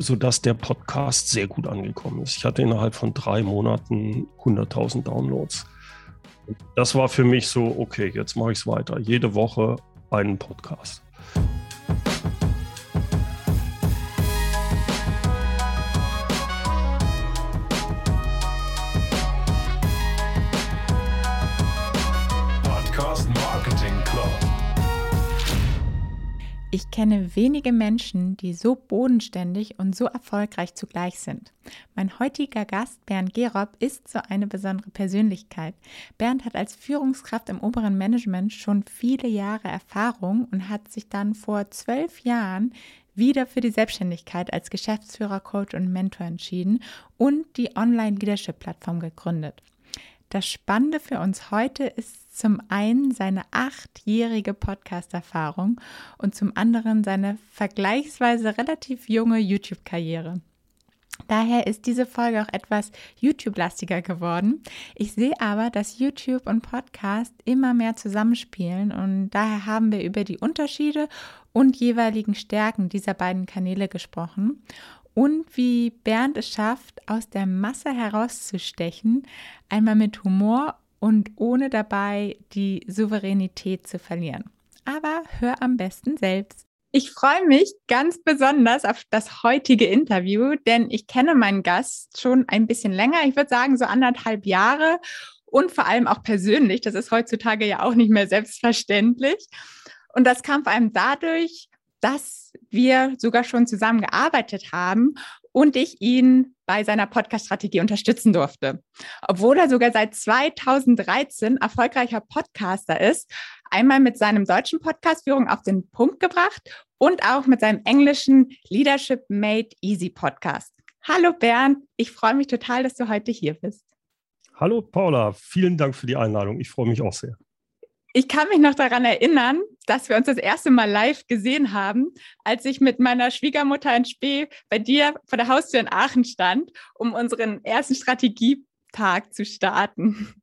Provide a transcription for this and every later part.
sodass der Podcast sehr gut angekommen ist. Ich hatte innerhalb von drei Monaten 100.000 Downloads. Das war für mich so, okay, jetzt mache ich es weiter. Jede Woche einen Podcast. Ich kenne wenige Menschen, die so bodenständig und so erfolgreich zugleich sind. Mein heutiger Gast, Bernd Gerob, ist so eine besondere Persönlichkeit. Bernd hat als Führungskraft im oberen Management schon viele Jahre Erfahrung und hat sich dann vor zwölf Jahren wieder für die Selbstständigkeit als Geschäftsführer, Coach und Mentor entschieden und die Online-Leadership-Plattform gegründet. Das Spannende für uns heute ist zum einen seine achtjährige Podcast-Erfahrung und zum anderen seine vergleichsweise relativ junge YouTube-Karriere. Daher ist diese Folge auch etwas YouTube-lastiger geworden. Ich sehe aber, dass YouTube und Podcast immer mehr zusammenspielen und daher haben wir über die Unterschiede und jeweiligen Stärken dieser beiden Kanäle gesprochen und wie Bernd es schafft, aus der Masse herauszustechen, einmal mit Humor und ohne dabei die Souveränität zu verlieren. Aber hör am besten selbst. Ich freue mich ganz besonders auf das heutige Interview, denn ich kenne meinen Gast schon ein bisschen länger. Ich würde sagen, so anderthalb Jahre und vor allem auch persönlich. Das ist heutzutage ja auch nicht mehr selbstverständlich. Und das kam vor allem dadurch, dass wir sogar schon zusammengearbeitet haben und ich ihn bei seiner Podcast-Strategie unterstützen durfte. Obwohl er sogar seit 2013 erfolgreicher Podcaster ist, einmal mit seinem deutschen Podcast Führung auf den Punkt gebracht und auch mit seinem englischen Leadership Made Easy Podcast. Hallo Bernd, ich freue mich total, dass du heute hier bist. Hallo Paula, vielen Dank für die Einladung. Ich freue mich auch sehr. Ich kann mich noch daran erinnern, dass wir uns das erste Mal live gesehen haben, als ich mit meiner Schwiegermutter in Spee bei dir vor der Haustür in Aachen stand, um unseren ersten Strategietag zu starten.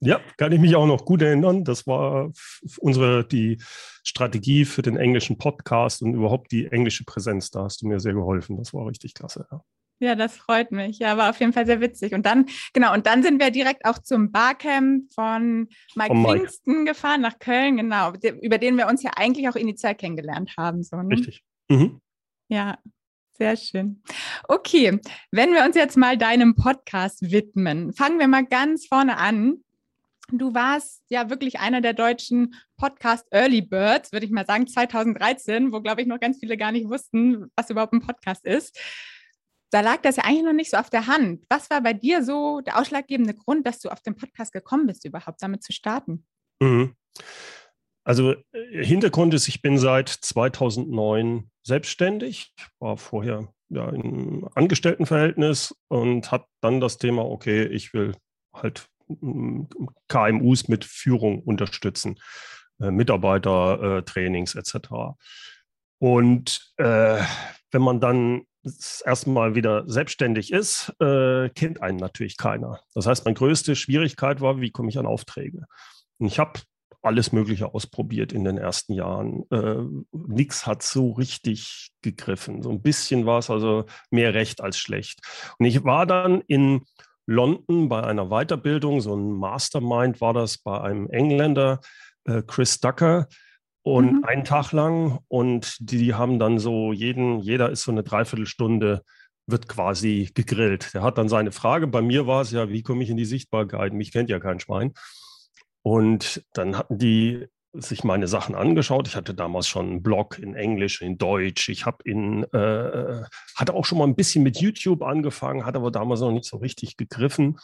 Ja, kann ich mich auch noch gut erinnern. Das war unsere die Strategie für den englischen Podcast und überhaupt die englische Präsenz. Da hast du mir sehr geholfen. Das war richtig klasse. Ja. Ja, das freut mich. Ja, war auf jeden Fall sehr witzig. Und dann, genau, und dann sind wir direkt auch zum Barcamp von Mike, von Mike. Pfingsten gefahren nach Köln, genau, über den wir uns ja eigentlich auch initial kennengelernt haben. So, ne? Richtig. Mhm. Ja, sehr schön. Okay, wenn wir uns jetzt mal deinem Podcast widmen, fangen wir mal ganz vorne an. Du warst ja wirklich einer der deutschen Podcast Early Birds, würde ich mal sagen, 2013, wo, glaube ich, noch ganz viele gar nicht wussten, was überhaupt ein Podcast ist da lag das ja eigentlich noch nicht so auf der Hand. Was war bei dir so der ausschlaggebende Grund, dass du auf den Podcast gekommen bist, überhaupt damit zu starten? Mhm. Also äh, Hintergrund ist, ich bin seit 2009 selbstständig, war vorher ja, im Angestelltenverhältnis und habe dann das Thema, okay, ich will halt mm, KMUs mit Führung unterstützen, äh, Mitarbeitertrainings äh, etc. Und äh, wenn man dann das erste Mal wieder selbstständig ist, äh, kennt einen natürlich keiner. Das heißt, meine größte Schwierigkeit war, wie komme ich an Aufträge? Und ich habe alles Mögliche ausprobiert in den ersten Jahren. Äh, Nichts hat so richtig gegriffen. So ein bisschen war es also mehr recht als schlecht. Und ich war dann in London bei einer Weiterbildung, so ein Mastermind war das bei einem Engländer, äh, Chris Ducker, und mhm. einen Tag lang und die haben dann so jeden, jeder ist so eine Dreiviertelstunde wird quasi gegrillt. Der hat dann seine Frage. Bei mir war es ja, wie komme ich in die Sichtbarkeit? Mich kennt ja kein Schwein. Und dann hatten die sich meine Sachen angeschaut. Ich hatte damals schon einen Blog in Englisch, in Deutsch. Ich habe in äh, hatte auch schon mal ein bisschen mit YouTube angefangen, hat aber damals noch nicht so richtig gegriffen.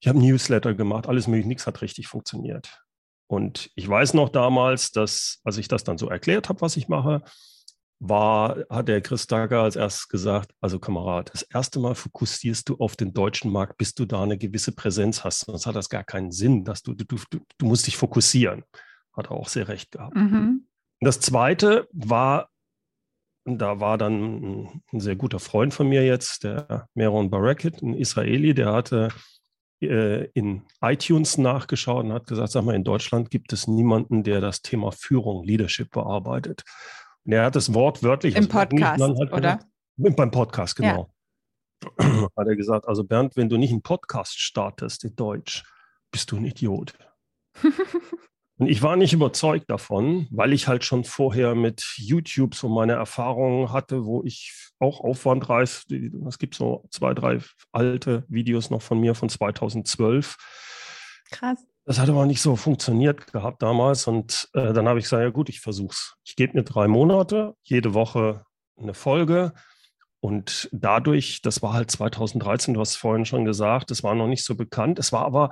Ich habe Newsletter gemacht, alles mögliche, nichts hat richtig funktioniert. Und ich weiß noch damals, dass, als ich das dann so erklärt habe, was ich mache, war, hat der Chris Dager als erstes gesagt, also Kamerad, das erste Mal fokussierst du auf den deutschen Markt, bis du da eine gewisse Präsenz hast. Sonst hat das gar keinen Sinn, dass du, du, du, du musst dich fokussieren. Hat er auch sehr recht gehabt. Mhm. Das zweite war, da war dann ein sehr guter Freund von mir jetzt, der Meron Baraket, ein Israeli, der hatte in iTunes nachgeschaut und hat gesagt, sag mal, in Deutschland gibt es niemanden, der das Thema Führung, Leadership bearbeitet. Und er hat das Wort wörtlich im Podcast, halt oder? Beim Podcast, genau. Ja. Hat er gesagt, also Bernd, wenn du nicht einen Podcast startest in Deutsch, bist du ein Idiot. Und ich war nicht überzeugt davon, weil ich halt schon vorher mit YouTube so meine Erfahrungen hatte, wo ich auch Aufwand reiß. Es gibt so zwei, drei alte Videos noch von mir von 2012. Krass. Das hat aber nicht so funktioniert gehabt damals. Und äh, dann habe ich gesagt, ja gut, ich versuche es. Ich gebe mir drei Monate, jede Woche eine Folge. Und dadurch, das war halt 2013, du hast vorhin schon gesagt, das war noch nicht so bekannt. Es war aber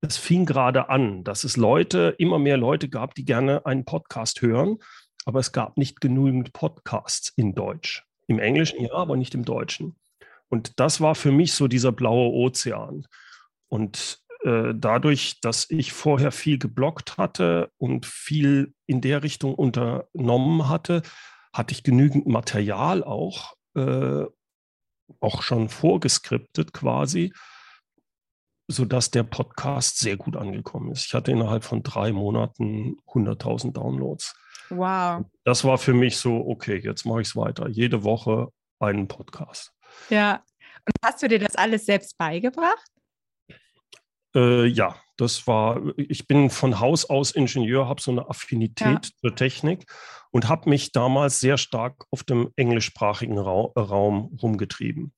es fing gerade an, dass es Leute, immer mehr Leute gab, die gerne einen Podcast hören, aber es gab nicht genügend Podcasts in Deutsch. Im Englischen ja, aber nicht im Deutschen. Und das war für mich so dieser blaue Ozean. Und äh, dadurch, dass ich vorher viel geblockt hatte und viel in der Richtung unternommen hatte, hatte ich genügend Material auch, äh, auch schon vorgeskriptet quasi, sodass der Podcast sehr gut angekommen ist. Ich hatte innerhalb von drei Monaten 100.000 Downloads. Wow. Das war für mich so, okay, jetzt mache ich es weiter. Jede Woche einen Podcast. Ja. Und hast du dir das alles selbst beigebracht? Äh, ja, das war, ich bin von Haus aus Ingenieur, habe so eine Affinität ja. zur Technik und habe mich damals sehr stark auf dem englischsprachigen Ra Raum rumgetrieben.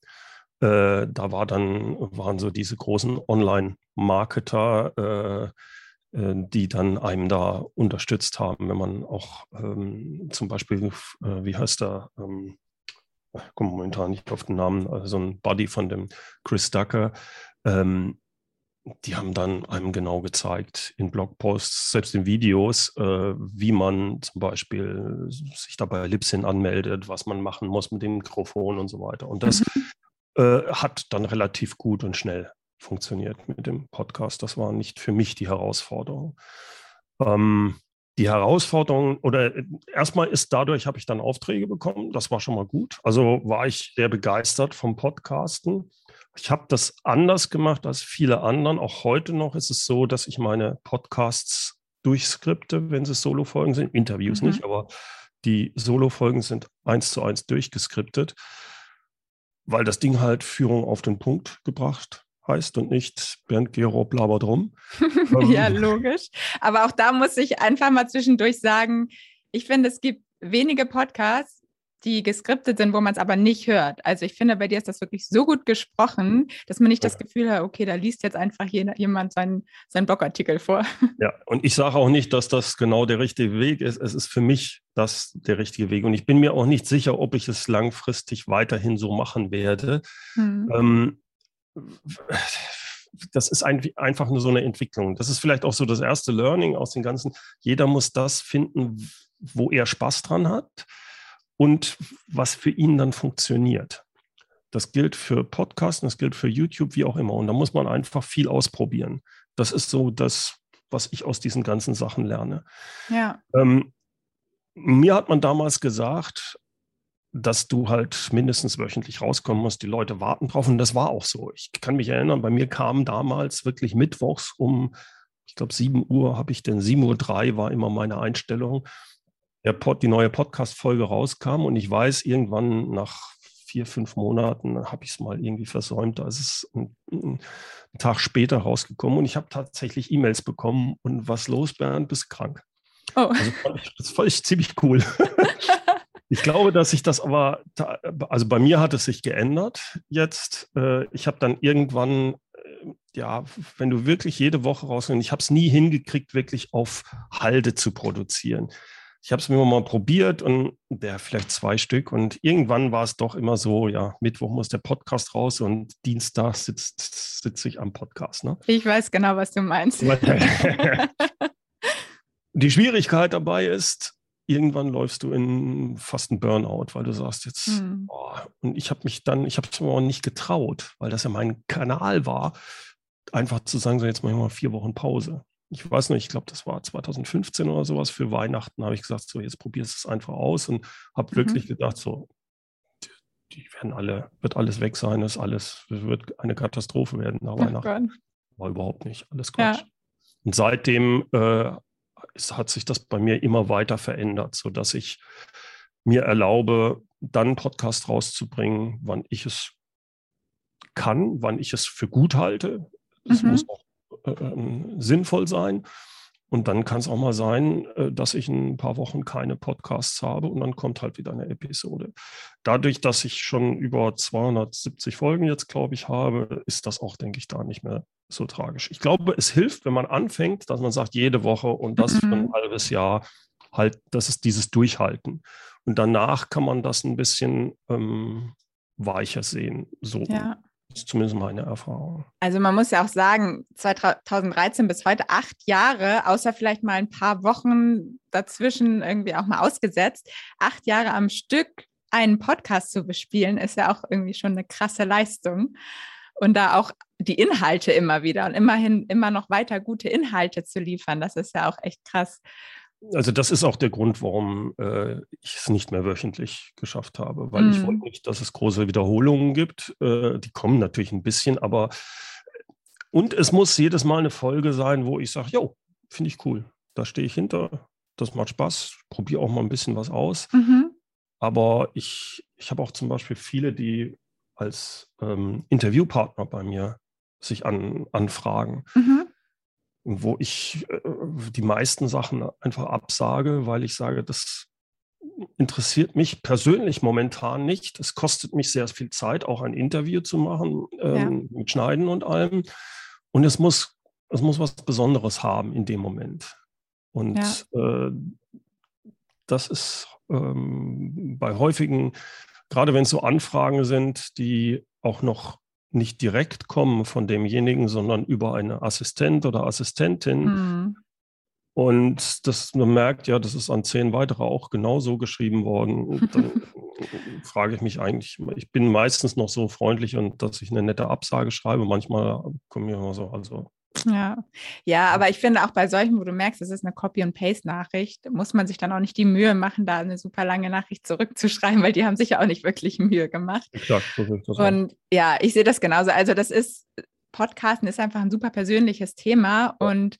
Äh, da war dann, waren so diese großen Online-Marketer, äh, äh, die dann einem da unterstützt haben, wenn man auch ähm, zum Beispiel, äh, wie heißt der, ähm, ich komme momentan nicht auf den Namen, also so ein Buddy von dem Chris Ducker, ähm, die haben dann einem genau gezeigt in Blogposts, selbst in Videos, äh, wie man zum Beispiel sich dabei Libsyn anmeldet, was man machen muss mit dem Mikrofon und so weiter. Und das mhm. Äh, hat dann relativ gut und schnell funktioniert mit dem Podcast. Das war nicht für mich die Herausforderung. Ähm, die Herausforderung oder äh, erstmal ist dadurch habe ich dann Aufträge bekommen. Das war schon mal gut. Also war ich sehr begeistert vom Podcasten. Ich habe das anders gemacht als viele anderen. Auch heute noch ist es so, dass ich meine Podcasts durchskripte, wenn es Solo-Folgen sind. Interviews mhm. nicht, aber die Solo-Folgen sind eins zu eins durchgeskriptet weil das Ding halt Führung auf den Punkt gebracht heißt und nicht Bernd Gerob labert rum. ja, ähm, logisch. Aber auch da muss ich einfach mal zwischendurch sagen, ich finde, es gibt wenige Podcasts, die geskriptet sind, wo man es aber nicht hört. Also ich finde, bei dir ist das wirklich so gut gesprochen, dass man nicht das Gefühl hat, okay, da liest jetzt einfach jemand seinen, seinen Blogartikel vor. Ja, und ich sage auch nicht, dass das genau der richtige Weg ist. Es ist für mich das der richtige Weg. Und ich bin mir auch nicht sicher, ob ich es langfristig weiterhin so machen werde. Hm. Ähm, das ist ein, einfach nur so eine Entwicklung. Das ist vielleicht auch so das erste Learning aus den ganzen. Jeder muss das finden, wo er Spaß dran hat und was für ihn dann funktioniert. Das gilt für Podcasts, das gilt für YouTube, wie auch immer. Und da muss man einfach viel ausprobieren. Das ist so das, was ich aus diesen ganzen Sachen lerne. Ja. Ähm, mir hat man damals gesagt, dass du halt mindestens wöchentlich rauskommen musst. Die Leute warten drauf. Und das war auch so. Ich kann mich erinnern, bei mir kam damals wirklich mittwochs um, ich glaube, 7 Uhr habe ich denn, 7.03 Uhr war immer meine Einstellung der Pod, die neue Podcast-Folge rauskam und ich weiß, irgendwann nach vier, fünf Monaten habe ich es mal irgendwie versäumt. Da ist es ein, ein Tag später rausgekommen und ich habe tatsächlich E-Mails bekommen und was los, Bernd, bist krank. Oh. Also das fand ich ziemlich cool. ich glaube, dass sich das aber, also bei mir hat es sich geändert jetzt. Äh, ich habe dann irgendwann äh, ja, wenn du wirklich jede Woche rausgehst, ich habe es nie hingekriegt, wirklich auf Halde zu produzieren ich habe es mir mal probiert und der vielleicht zwei Stück und irgendwann war es doch immer so, ja, Mittwoch muss der Podcast raus und Dienstag sitzt sitze ich am Podcast. Ne? Ich weiß genau, was du meinst. Die Schwierigkeit dabei ist, irgendwann läufst du in fast einen Burnout, weil du sagst jetzt, hm. oh, und ich habe mich dann, ich habe es mir auch nicht getraut, weil das ja mein Kanal war, einfach zu sagen, so jetzt machen wir mal vier Wochen Pause ich weiß nicht, ich glaube, das war 2015 oder sowas für Weihnachten, habe ich gesagt, so jetzt probierst du es einfach aus und habe mhm. wirklich gedacht, so, die, werden alle, wird alles weg sein, ist alles, wird eine Katastrophe werden nach Weihnachten. War überhaupt nicht, alles Quatsch. Ja. Und seitdem äh, ist, hat sich das bei mir immer weiter verändert, sodass ich mir erlaube, dann einen Podcast rauszubringen, wann ich es kann, wann ich es für gut halte. Das mhm. muss auch sinnvoll sein. Und dann kann es auch mal sein, äh, dass ich ein paar Wochen keine Podcasts habe und dann kommt halt wieder eine Episode. Dadurch, dass ich schon über 270 Folgen jetzt, glaube ich, habe, ist das auch, denke ich, da nicht mehr so tragisch. Ich glaube, es hilft, wenn man anfängt, dass man sagt, jede Woche und das mhm. für ein mhm. halbes Jahr, halt, das ist dieses Durchhalten. Und danach kann man das ein bisschen ähm, weicher sehen. So. Ja. Ist zumindest meine Erfahrung. Also man muss ja auch sagen, 2013 bis heute acht Jahre, außer vielleicht mal ein paar Wochen dazwischen irgendwie auch mal ausgesetzt, acht Jahre am Stück einen Podcast zu bespielen, ist ja auch irgendwie schon eine krasse Leistung. Und da auch die Inhalte immer wieder und immerhin immer noch weiter gute Inhalte zu liefern, das ist ja auch echt krass also das ist auch der Grund, warum äh, ich es nicht mehr wöchentlich geschafft habe, weil mm. ich wollte mhm. nicht, dass es große Wiederholungen gibt. Äh, die kommen natürlich ein bisschen, aber und es muss jedes Mal eine Folge sein, wo ich sage, jo, finde ich cool, da stehe ich hinter, das macht Spaß, probiere auch mal ein bisschen was aus. Mhm. Aber ich, ich habe auch zum Beispiel viele, die als ähm, Interviewpartner bei mir sich an, anfragen. Mhm wo ich äh, die meisten Sachen einfach absage, weil ich sage, das interessiert mich persönlich momentan nicht. Es kostet mich sehr viel Zeit, auch ein Interview zu machen, ähm, ja. mit Schneiden und allem. Und es muss, es muss was Besonderes haben in dem Moment. Und ja. äh, das ist ähm, bei häufigen, gerade wenn es so Anfragen sind, die auch noch nicht direkt kommen von demjenigen, sondern über eine Assistent oder Assistentin. Mhm. Und das, man merkt, ja, das ist an zehn weitere auch genauso geschrieben worden. Und dann frage ich mich eigentlich, ich bin meistens noch so freundlich und dass ich eine nette Absage schreibe. Manchmal kommen mir immer so, also ja. ja, aber ich finde auch bei solchen, wo du merkst, es ist eine Copy-and-Paste-Nachricht, muss man sich dann auch nicht die Mühe machen, da eine super lange Nachricht zurückzuschreiben, weil die haben sich ja auch nicht wirklich Mühe gemacht. Exakt, ist das Und auch. ja, ich sehe das genauso. Also das ist, Podcasten ist einfach ein super persönliches Thema ja. und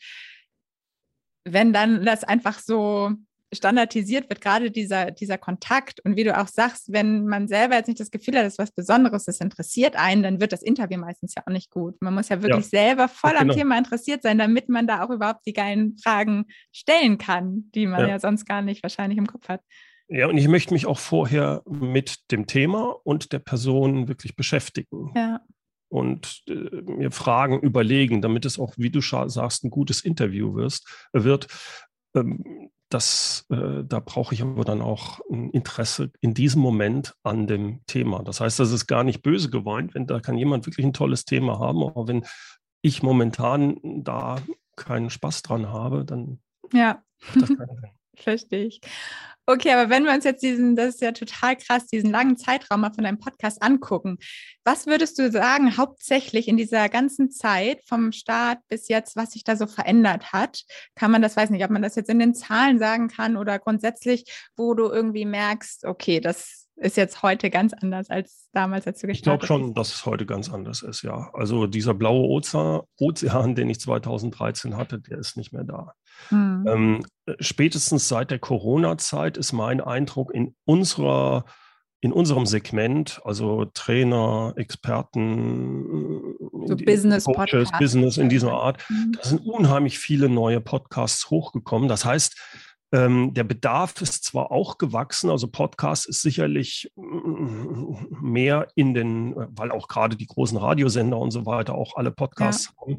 wenn dann das einfach so standardisiert wird, gerade dieser, dieser Kontakt. Und wie du auch sagst, wenn man selber jetzt nicht das Gefühl hat, dass was Besonderes das interessiert einen, dann wird das Interview meistens ja auch nicht gut. Man muss ja wirklich ja. selber voll genau. am Thema interessiert sein, damit man da auch überhaupt die geilen Fragen stellen kann, die man ja, ja sonst gar nicht wahrscheinlich im Kopf hat. Ja, und ich möchte mich auch vorher mit dem Thema und der Person wirklich beschäftigen. Ja. Und äh, mir Fragen überlegen, damit es auch, wie du sagst, ein gutes Interview wirst, wird. Ähm, das, äh, da brauche ich aber dann auch ein Interesse in diesem Moment an dem Thema. Das heißt, das ist gar nicht böse gemeint, wenn da kann jemand wirklich ein tolles Thema haben, aber wenn ich momentan da keinen Spaß dran habe, dann ja. das keinen Sinn. Verstehe ich. Okay, aber wenn wir uns jetzt diesen, das ist ja total krass, diesen langen Zeitraum mal von deinem Podcast angucken, was würdest du sagen, hauptsächlich in dieser ganzen Zeit vom Start bis jetzt, was sich da so verändert hat? Kann man das, weiß nicht, ob man das jetzt in den Zahlen sagen kann oder grundsätzlich, wo du irgendwie merkst, okay, das ist jetzt heute ganz anders als damals, als du gestartet Ich glaube schon, dass es heute ganz anders ist, ja. Also dieser blaue Ozean, Ozean, den ich 2013 hatte, der ist nicht mehr da. Mhm. Ähm, spätestens seit der Corona-Zeit ist mein Eindruck in unserer in unserem Segment, also Trainer, Experten, so Business, Coaches, Business in dieser Art, mhm. da sind unheimlich viele neue Podcasts hochgekommen. Das heißt, ähm, der Bedarf ist zwar auch gewachsen, also Podcast ist sicherlich mehr in den, weil auch gerade die großen Radiosender und so weiter auch alle Podcasts ja. haben.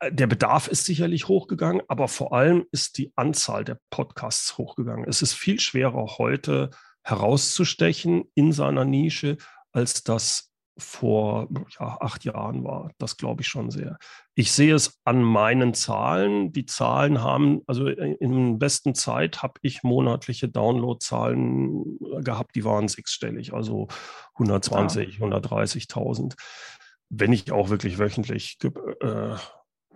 Äh, der Bedarf ist sicherlich hochgegangen, aber vor allem ist die Anzahl der Podcasts hochgegangen. Es ist viel schwerer heute herauszustechen in seiner Nische, als das vor ja, acht Jahren war. Das glaube ich schon sehr. Ich sehe es an meinen Zahlen. Die Zahlen haben, also in besten Zeit habe ich monatliche Downloadzahlen gehabt, die waren sechsstellig, also 120, ja. 130.000. Wenn ich auch wirklich wöchentlich äh,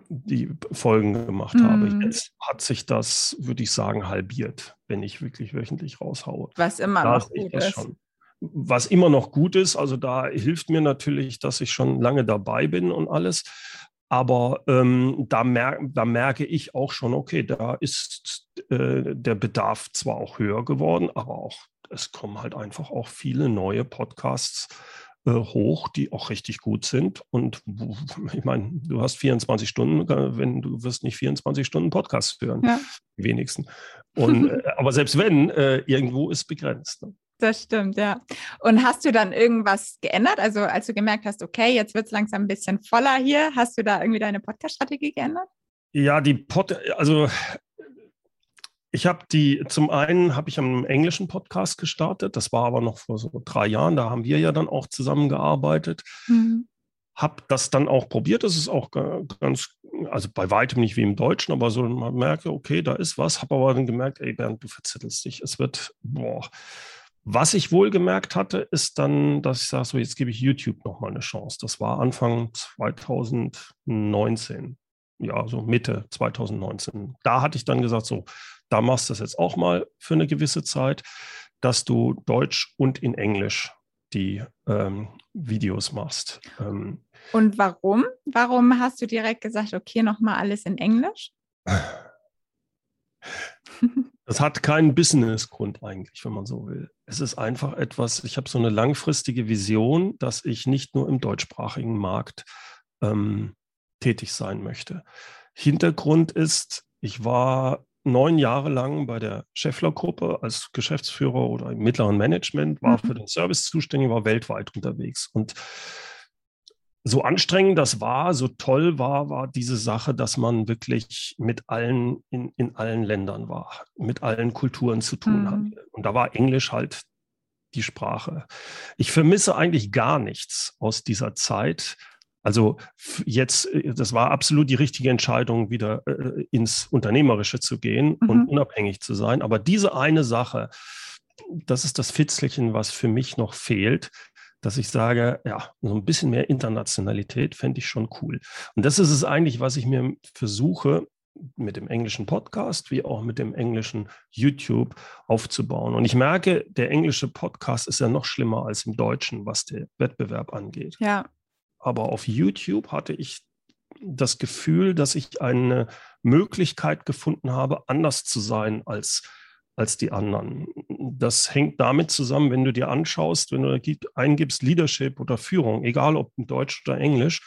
die Folgen gemacht mhm. habe. Jetzt hat sich das, würde ich sagen, halbiert, wenn ich wirklich wöchentlich raushaue. Was immer da noch gut ist. Schon was immer noch gut ist. Also da hilft mir natürlich, dass ich schon lange dabei bin und alles. Aber ähm, da, mer da, merke ich auch schon, okay, da ist äh, der Bedarf zwar auch höher geworden, aber auch es kommen halt einfach auch viele neue Podcasts äh, hoch, die auch richtig gut sind. Und ich meine, du hast 24 Stunden, wenn du wirst nicht 24 Stunden Podcast hören, ja. wenigsten. Und, äh, aber selbst wenn, äh, irgendwo ist begrenzt. Ne? Das stimmt, ja. Und hast du dann irgendwas geändert? Also als du gemerkt hast, okay, jetzt wird es langsam ein bisschen voller hier, hast du da irgendwie deine Podcast-Strategie geändert? Ja, die Pod, also ich habe die, zum einen habe ich einen englischen Podcast gestartet, das war aber noch vor so drei Jahren, da haben wir ja dann auch zusammengearbeitet. Mhm. Habe das dann auch probiert, das ist auch ganz, also bei weitem nicht wie im Deutschen, aber so man merke, okay, da ist was, habe aber dann gemerkt, ey Bernd, du verzettelst dich, es wird, boah, was ich wohl gemerkt hatte, ist dann, dass ich sage, so jetzt gebe ich YouTube nochmal eine Chance. Das war Anfang 2019, ja, so Mitte 2019. Da hatte ich dann gesagt, so, da machst du das jetzt auch mal für eine gewisse Zeit, dass du Deutsch und in Englisch die ähm, Videos machst. Ähm, und warum? Warum hast du direkt gesagt, okay, nochmal alles in Englisch? Das hat keinen Businessgrund eigentlich, wenn man so will. Es ist einfach etwas, ich habe so eine langfristige Vision, dass ich nicht nur im deutschsprachigen Markt ähm, tätig sein möchte. Hintergrund ist, ich war neun Jahre lang bei der Scheffler-Gruppe als Geschäftsführer oder im mittleren Management, war mhm. für den Service zuständig, war weltweit unterwegs. Und so anstrengend das war, so toll war, war diese Sache, dass man wirklich mit allen in, in allen Ländern war, mit allen Kulturen zu tun mhm. hatte. Und da war Englisch halt die Sprache. Ich vermisse eigentlich gar nichts aus dieser Zeit. Also jetzt, äh, das war absolut die richtige Entscheidung, wieder äh, ins Unternehmerische zu gehen mhm. und unabhängig zu sein. Aber diese eine Sache, das ist das Fitzelchen, was für mich noch fehlt, dass ich sage, ja, so ein bisschen mehr Internationalität fände ich schon cool. Und das ist es eigentlich, was ich mir versuche, mit dem englischen Podcast wie auch mit dem englischen YouTube aufzubauen. Und ich merke, der englische Podcast ist ja noch schlimmer als im deutschen, was den Wettbewerb angeht. Ja. Aber auf YouTube hatte ich das Gefühl, dass ich eine Möglichkeit gefunden habe, anders zu sein als als die anderen. Das hängt damit zusammen, wenn du dir anschaust, wenn du eingibst Leadership oder Führung, egal ob in Deutsch oder Englisch,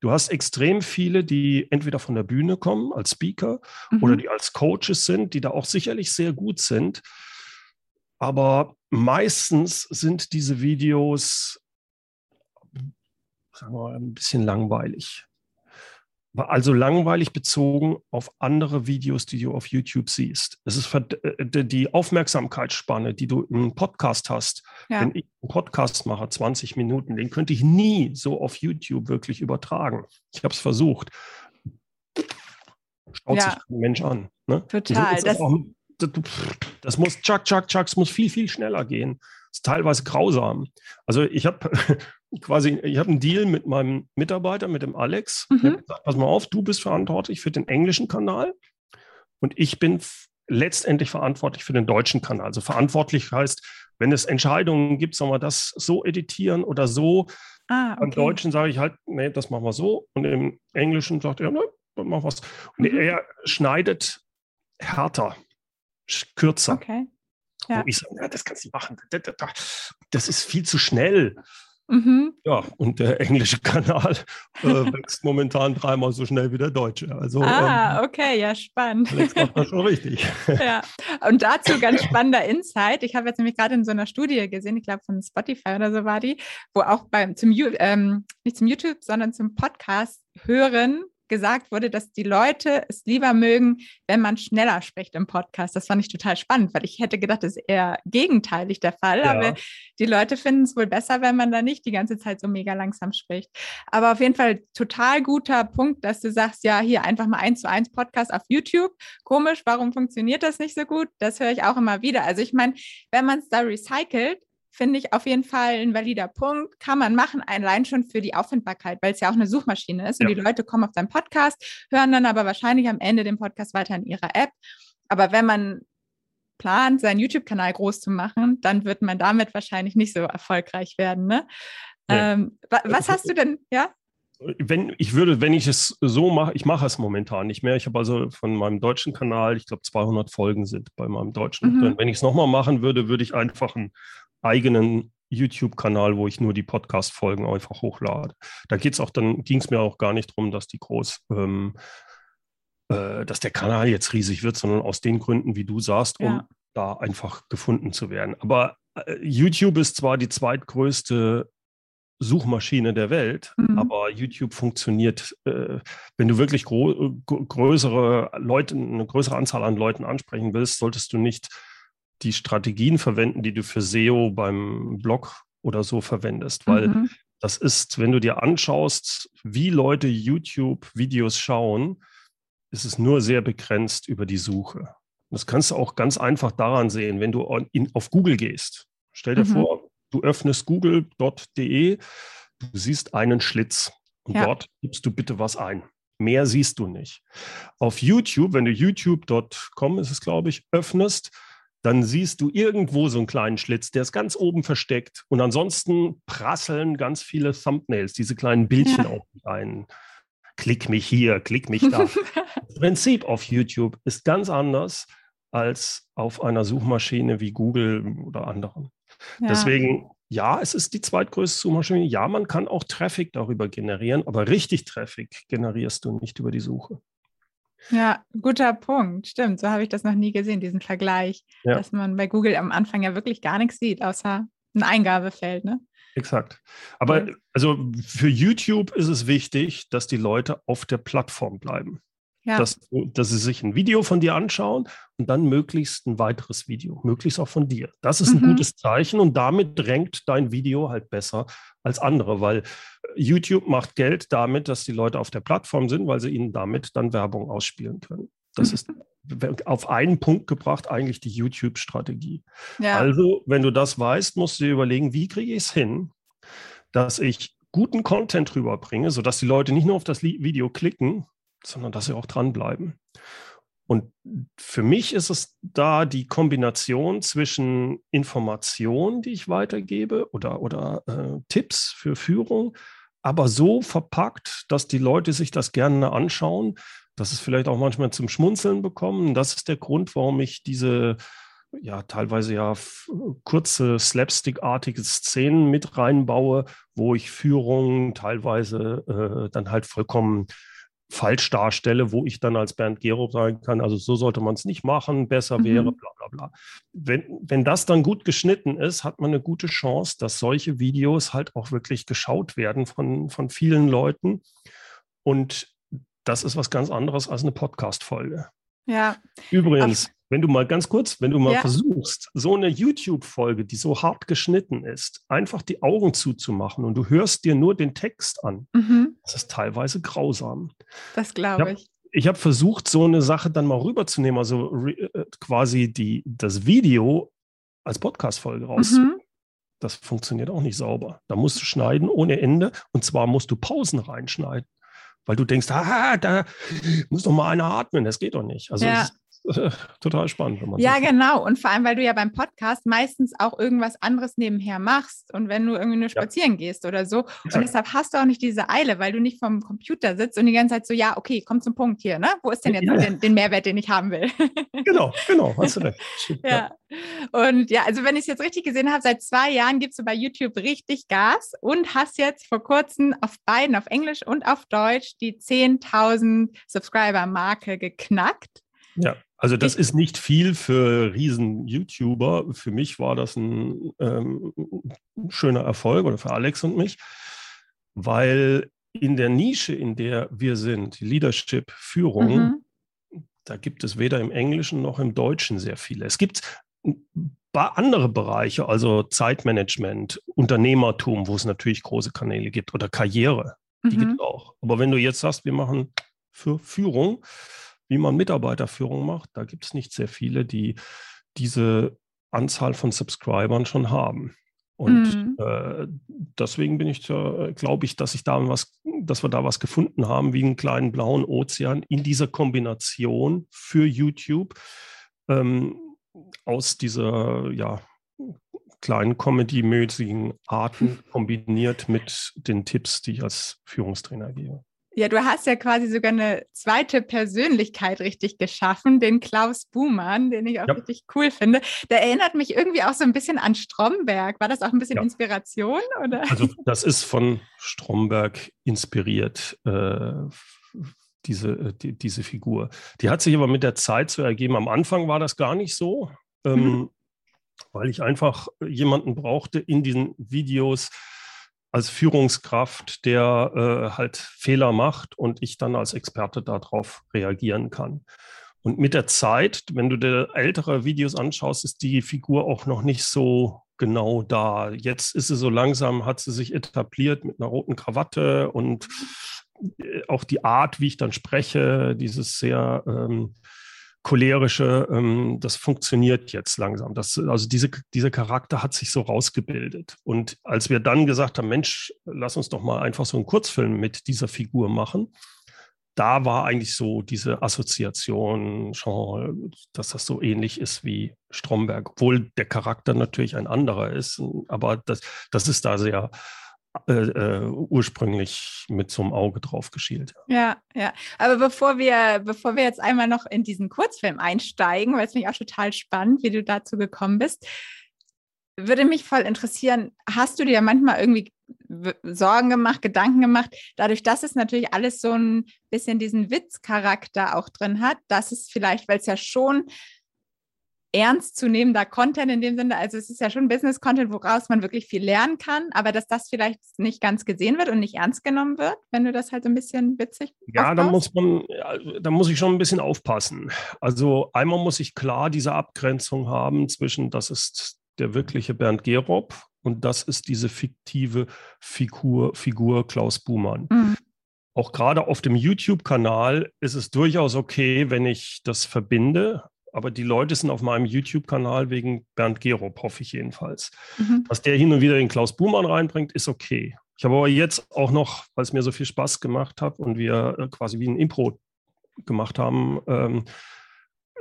du hast extrem viele, die entweder von der Bühne kommen als Speaker mhm. oder die als Coaches sind, die da auch sicherlich sehr gut sind. Aber meistens sind diese Videos sagen wir mal, ein bisschen langweilig. Also langweilig bezogen auf andere Videos, die du auf YouTube siehst. Es ist äh, die Aufmerksamkeitsspanne, die du im Podcast hast. Ja. Wenn ich einen Podcast mache, 20 Minuten, den könnte ich nie so auf YouTube wirklich übertragen. Ich habe es versucht. Schaut ja. sich ein Mensch an. Ne? Total. So das, auch, das, muss, tschak, tschak, tschak, es muss viel, viel schneller gehen. Das ist teilweise grausam. Also ich habe quasi, ich habe einen Deal mit meinem Mitarbeiter, mit dem Alex. Mhm. Gesagt, pass mal auf, du bist verantwortlich für den englischen Kanal und ich bin letztendlich verantwortlich für den deutschen Kanal. Also verantwortlich heißt, wenn es Entscheidungen gibt, sollen wir das so editieren oder so. Ah, okay. Im Deutschen sage ich halt, nee, das machen wir so. Und im Englischen sagt er, ne, dann machen wir es. Und mhm. er schneidet härter, kürzer. Okay. Ja. Wo ich sage, ja, das kannst du nicht machen. Das ist viel zu schnell. Mhm. Ja, und der englische Kanal äh, wächst momentan dreimal so schnell wie der deutsche. Also, ah, ähm, okay, ja, spannend. Alex macht das schon richtig. ja, und dazu ganz spannender Insight. Ich habe jetzt nämlich gerade in so einer Studie gesehen, ich glaube von Spotify oder so war die, wo auch beim, zum, ähm, nicht zum YouTube, sondern zum Podcast hören gesagt wurde, dass die Leute es lieber mögen, wenn man schneller spricht im Podcast. Das fand ich total spannend, weil ich hätte gedacht, das ist eher gegenteilig der Fall. Ja. Aber die Leute finden es wohl besser, wenn man da nicht die ganze Zeit so mega langsam spricht. Aber auf jeden Fall total guter Punkt, dass du sagst, ja, hier einfach mal eins zu eins Podcast auf YouTube. Komisch, warum funktioniert das nicht so gut? Das höre ich auch immer wieder. Also ich meine, wenn man es da recycelt, finde ich auf jeden Fall ein valider Punkt. Kann man machen, allein schon für die Auffindbarkeit, weil es ja auch eine Suchmaschine ist. Und ja. die Leute kommen auf deinen Podcast, hören dann aber wahrscheinlich am Ende den Podcast weiter in ihrer App. Aber wenn man plant, seinen YouTube-Kanal groß zu machen, dann wird man damit wahrscheinlich nicht so erfolgreich werden. Ne? Nee. Ähm, was hast du denn, ja? wenn ich würde, wenn ich es so mache, ich mache es momentan nicht mehr. Ich habe also von meinem deutschen Kanal, ich glaube 200 Folgen sind bei meinem deutschen. Mhm. Wenn ich es nochmal machen würde, würde ich einfach einen eigenen YouTube-Kanal, wo ich nur die Podcast-Folgen einfach hochlade. Da geht es auch, dann ging es mir auch gar nicht darum, dass die groß, ähm, äh, dass der Kanal jetzt riesig wird, sondern aus den Gründen, wie du sagst, um ja. da einfach gefunden zu werden. Aber äh, YouTube ist zwar die zweitgrößte Suchmaschine der Welt, mhm. aber YouTube funktioniert, äh, wenn du wirklich gro größere Leute, eine größere Anzahl an Leuten ansprechen willst, solltest du nicht die Strategien verwenden, die du für SEO beim Blog oder so verwendest, weil mhm. das ist, wenn du dir anschaust, wie Leute YouTube-Videos schauen, ist es nur sehr begrenzt über die Suche. Das kannst du auch ganz einfach daran sehen, wenn du in, auf Google gehst. Stell dir mhm. vor, du öffnest google.de, du siehst einen Schlitz und ja. dort gibst du bitte was ein. Mehr siehst du nicht. Auf YouTube, wenn du youtube.com ist es, glaube ich, öffnest, dann siehst du irgendwo so einen kleinen Schlitz, der ist ganz oben versteckt. Und ansonsten prasseln ganz viele Thumbnails, diese kleinen Bildchen ja. auf ein. Klick mich hier, klick mich da. das Prinzip auf YouTube ist ganz anders als auf einer Suchmaschine wie Google oder anderen. Ja. Deswegen, ja, es ist die zweitgrößte Suchmaschine. Ja, man kann auch Traffic darüber generieren, aber richtig Traffic generierst du nicht über die Suche. Ja, guter Punkt. Stimmt, so habe ich das noch nie gesehen, diesen Vergleich, ja. dass man bei Google am Anfang ja wirklich gar nichts sieht, außer ein Eingabefeld. Ne? Exakt. Aber also für YouTube ist es wichtig, dass die Leute auf der Plattform bleiben. Ja. Dass, dass sie sich ein Video von dir anschauen und dann möglichst ein weiteres Video, möglichst auch von dir. Das ist ein mhm. gutes Zeichen und damit rankt dein Video halt besser als andere, weil YouTube macht Geld damit, dass die Leute auf der Plattform sind, weil sie ihnen damit dann Werbung ausspielen können. Das mhm. ist auf einen Punkt gebracht eigentlich die YouTube-Strategie. Ja. Also, wenn du das weißt, musst du dir überlegen, wie kriege ich es hin, dass ich guten Content rüberbringe, sodass die Leute nicht nur auf das Video klicken, sondern dass sie auch dranbleiben. Und für mich ist es da die Kombination zwischen Informationen, die ich weitergebe oder, oder äh, Tipps für Führung, aber so verpackt, dass die Leute sich das gerne anschauen, dass es vielleicht auch manchmal zum Schmunzeln bekommen. Das ist der Grund, warum ich diese ja teilweise ja kurze slapstick-artige Szenen mit reinbaue, wo ich Führung teilweise äh, dann halt vollkommen falsch darstelle, wo ich dann als Bernd Gerob sagen kann, also so sollte man es nicht machen, besser mhm. wäre, bla bla bla. Wenn, wenn das dann gut geschnitten ist, hat man eine gute Chance, dass solche Videos halt auch wirklich geschaut werden von, von vielen Leuten. Und das ist was ganz anderes als eine Podcast-Folge. Ja. Übrigens, Ach. Wenn du mal ganz kurz, wenn du mal ja. versuchst, so eine YouTube-Folge, die so hart geschnitten ist, einfach die Augen zuzumachen und du hörst dir nur den Text an, mhm. das ist teilweise grausam. Das glaube ich. Ich habe versucht, so eine Sache dann mal rüberzunehmen, also äh, quasi die, das Video als Podcast-Folge rauszubringen. Mhm. Das funktioniert auch nicht sauber. Da musst du schneiden ohne Ende und zwar musst du Pausen reinschneiden weil du denkst, ah, da muss doch mal einer atmen, das geht doch nicht. Also ja. total spannend. ja, so genau. Und vor allem, weil du ja beim Podcast meistens auch irgendwas anderes nebenher machst und wenn du irgendwie nur spazieren ja. gehst oder so. Exakt. Und deshalb hast du auch nicht diese Eile, weil du nicht vom Computer sitzt und die ganze Zeit so, ja, okay, komm zum Punkt hier, ne? Wo ist denn jetzt ja. den, den, Mehrwert, den ich haben will? genau, genau, hast du recht. ja. Und ja, also wenn ich es jetzt richtig gesehen habe, seit zwei Jahren gibst du bei YouTube richtig Gas und hast jetzt vor kurzem auf beiden, auf Englisch und auf Deutsch, die 10.000 Subscriber-Marke geknackt. Ja. Also das ist nicht viel für Riesen-YouTuber. Für mich war das ein ähm, schöner Erfolg oder für Alex und mich, weil in der Nische, in der wir sind, Leadership, Führung, mhm. da gibt es weder im Englischen noch im Deutschen sehr viele. Es gibt andere Bereiche, also Zeitmanagement, Unternehmertum, wo es natürlich große Kanäle gibt oder Karriere, die mhm. gibt es auch. Aber wenn du jetzt sagst, wir machen für Führung, wie man Mitarbeiterführung macht. Da gibt es nicht sehr viele, die diese Anzahl von Subscribern schon haben. Und mhm. äh, deswegen bin ich, glaube ich, dass ich da was, dass wir da was gefunden haben, wie einen kleinen blauen Ozean in dieser Kombination für YouTube ähm, aus dieser ja, kleinen Comedy-mäßigen Arten kombiniert mit den Tipps, die ich als Führungstrainer gebe. Ja, du hast ja quasi sogar eine zweite Persönlichkeit richtig geschaffen, den Klaus Buhmann, den ich auch ja. richtig cool finde. Der erinnert mich irgendwie auch so ein bisschen an Stromberg. War das auch ein bisschen ja. Inspiration? Oder? Also das ist von Stromberg inspiriert, äh, diese, äh, die, diese Figur. Die hat sich aber mit der Zeit so ergeben. Am Anfang war das gar nicht so, ähm, mhm. weil ich einfach jemanden brauchte in diesen Videos, als Führungskraft, der äh, halt Fehler macht und ich dann als Experte darauf reagieren kann. Und mit der Zeit, wenn du dir ältere Videos anschaust, ist die Figur auch noch nicht so genau da. Jetzt ist sie so langsam, hat sie sich etabliert mit einer roten Krawatte und äh, auch die Art, wie ich dann spreche, dieses sehr ähm, cholerische, ähm, das funktioniert jetzt langsam. Das, also diese, dieser Charakter hat sich so rausgebildet. Und als wir dann gesagt haben, Mensch, lass uns doch mal einfach so einen Kurzfilm mit dieser Figur machen, da war eigentlich so diese Assoziation, schon, dass das so ähnlich ist wie Stromberg, obwohl der Charakter natürlich ein anderer ist. Aber das, das ist da sehr äh, äh, ursprünglich mit so einem Auge drauf geschielt. Ja, ja. Aber bevor wir, bevor wir jetzt einmal noch in diesen Kurzfilm einsteigen, weil es mich auch total spannend, wie du dazu gekommen bist, würde mich voll interessieren, hast du dir manchmal irgendwie Sorgen gemacht, Gedanken gemacht, dadurch, dass es natürlich alles so ein bisschen diesen Witzcharakter auch drin hat, dass es vielleicht, weil es ja schon ernstzunehmender Content in dem Sinne. Also es ist ja schon Business-Content, woraus man wirklich viel lernen kann, aber dass das vielleicht nicht ganz gesehen wird und nicht ernst genommen wird, wenn du das halt so ein bisschen witzig Ja, da muss man, da muss ich schon ein bisschen aufpassen. Also einmal muss ich klar diese Abgrenzung haben zwischen, das ist der wirkliche Bernd Gerob und das ist diese fiktive Figur, Figur Klaus Buhmann. Mhm. Auch gerade auf dem YouTube-Kanal ist es durchaus okay, wenn ich das verbinde aber die Leute sind auf meinem YouTube-Kanal wegen Bernd Gerob, hoffe ich jedenfalls. Mhm. Dass der hin und wieder den Klaus Buhmann reinbringt, ist okay. Ich habe aber jetzt auch noch, weil es mir so viel Spaß gemacht hat und wir äh, quasi wie ein Impro gemacht haben, ähm,